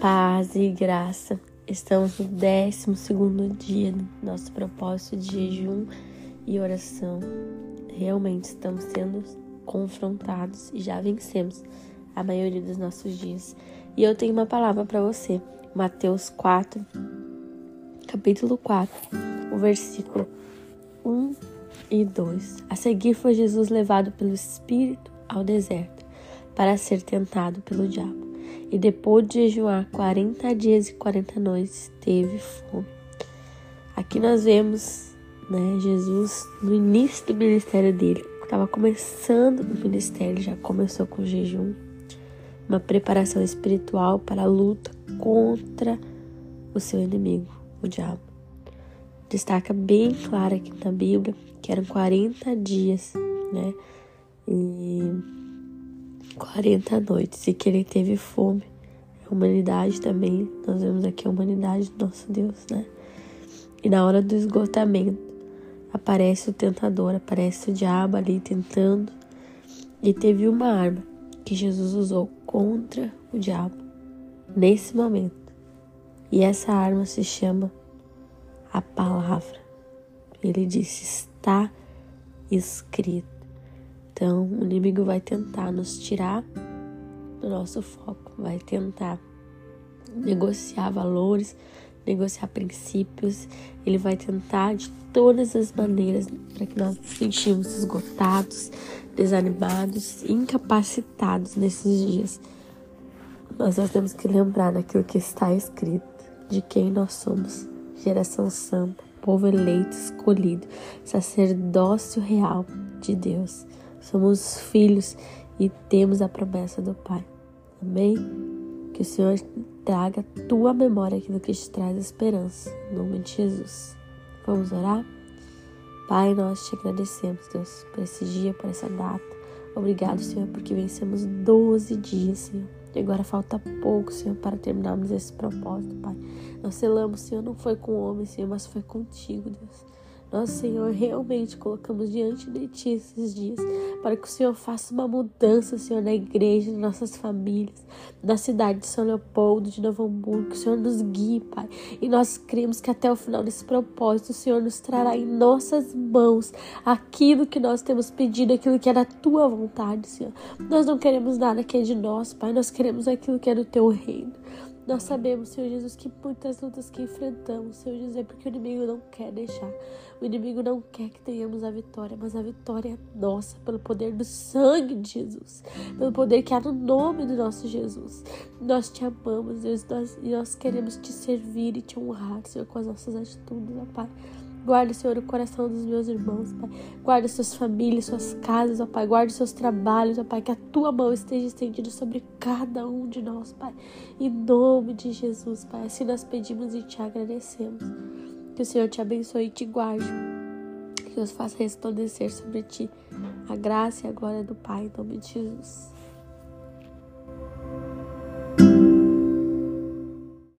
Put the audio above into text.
Paz e graça. Estamos no 12 dia do nosso propósito de jejum e oração. Realmente estamos sendo confrontados e já vencemos a maioria dos nossos dias. E eu tenho uma palavra para você. Mateus 4, capítulo 4, o versículo 1 e 2. A seguir foi Jesus levado pelo Espírito ao deserto para ser tentado pelo diabo. E depois de jejuar 40 dias e 40 noites, teve fome. Aqui nós vemos né, Jesus no início do ministério dele. Estava começando o ministério, já começou com jejum, uma preparação espiritual para a luta contra o seu inimigo, o diabo. Destaca bem claro aqui na Bíblia que eram 40 dias, né? E 40 noites e que ele teve fome. A humanidade também, nós vemos aqui a humanidade do nosso Deus, né? E na hora do esgotamento, aparece o tentador, aparece o diabo ali tentando. E teve uma arma que Jesus usou contra o diabo nesse momento. E essa arma se chama a palavra. Ele disse: Está escrito. Então, o inimigo vai tentar nos tirar do nosso foco, vai tentar negociar valores, negociar princípios, ele vai tentar de todas as maneiras para que nós nos sentimos esgotados, desanimados, incapacitados nesses dias. Mas nós temos que lembrar daquilo que está escrito, de quem nós somos, geração santa, povo eleito, escolhido, sacerdócio real de Deus. Somos filhos e temos a promessa do Pai. Amém? Que o Senhor traga a tua memória aquilo que te traz esperança. Em nome de Jesus. Vamos orar? Pai, nós te agradecemos, Deus, por esse dia, por essa data. Obrigado, Senhor, porque vencemos 12 dias, Senhor. E agora falta pouco, Senhor, para terminarmos esse propósito, Pai. Nós selamos, Senhor, não foi com o homem, Senhor, mas foi contigo, Deus. Nós, Senhor, realmente colocamos diante de Ti esses dias, para que o Senhor faça uma mudança, Senhor, na igreja, nas nossas famílias, na cidade de São Leopoldo, de Novo Hamburgo, que o Senhor nos guie, Pai. E nós cremos que até o final desse propósito, o Senhor nos trará em nossas mãos aquilo que nós temos pedido, aquilo que é da Tua vontade, Senhor. Nós não queremos nada que é de nós, Pai, nós queremos aquilo que é do Teu reino. Nós sabemos, Senhor Jesus, que muitas lutas que enfrentamos, Senhor Jesus, é porque o inimigo não quer deixar. O inimigo não quer que tenhamos a vitória, mas a vitória é nossa, pelo poder do sangue de Jesus, pelo poder que há no nome do nosso Jesus. Nós te amamos, Deus, nós, e nós queremos te servir e te honrar, Senhor, com as nossas atitudes, ó Pai. Guarde, Senhor, o coração dos meus irmãos, Pai. Guarde suas famílias, suas casas, ó Pai. Guarde seus trabalhos, ó Pai. Que a tua mão esteja estendida sobre cada um de nós, Pai. Em nome de Jesus, Pai. Assim nós pedimos e te agradecemos. Que o Senhor te abençoe e te guarde. Que Deus faça resplandecer sobre ti a graça e a glória do Pai, em nome de Jesus.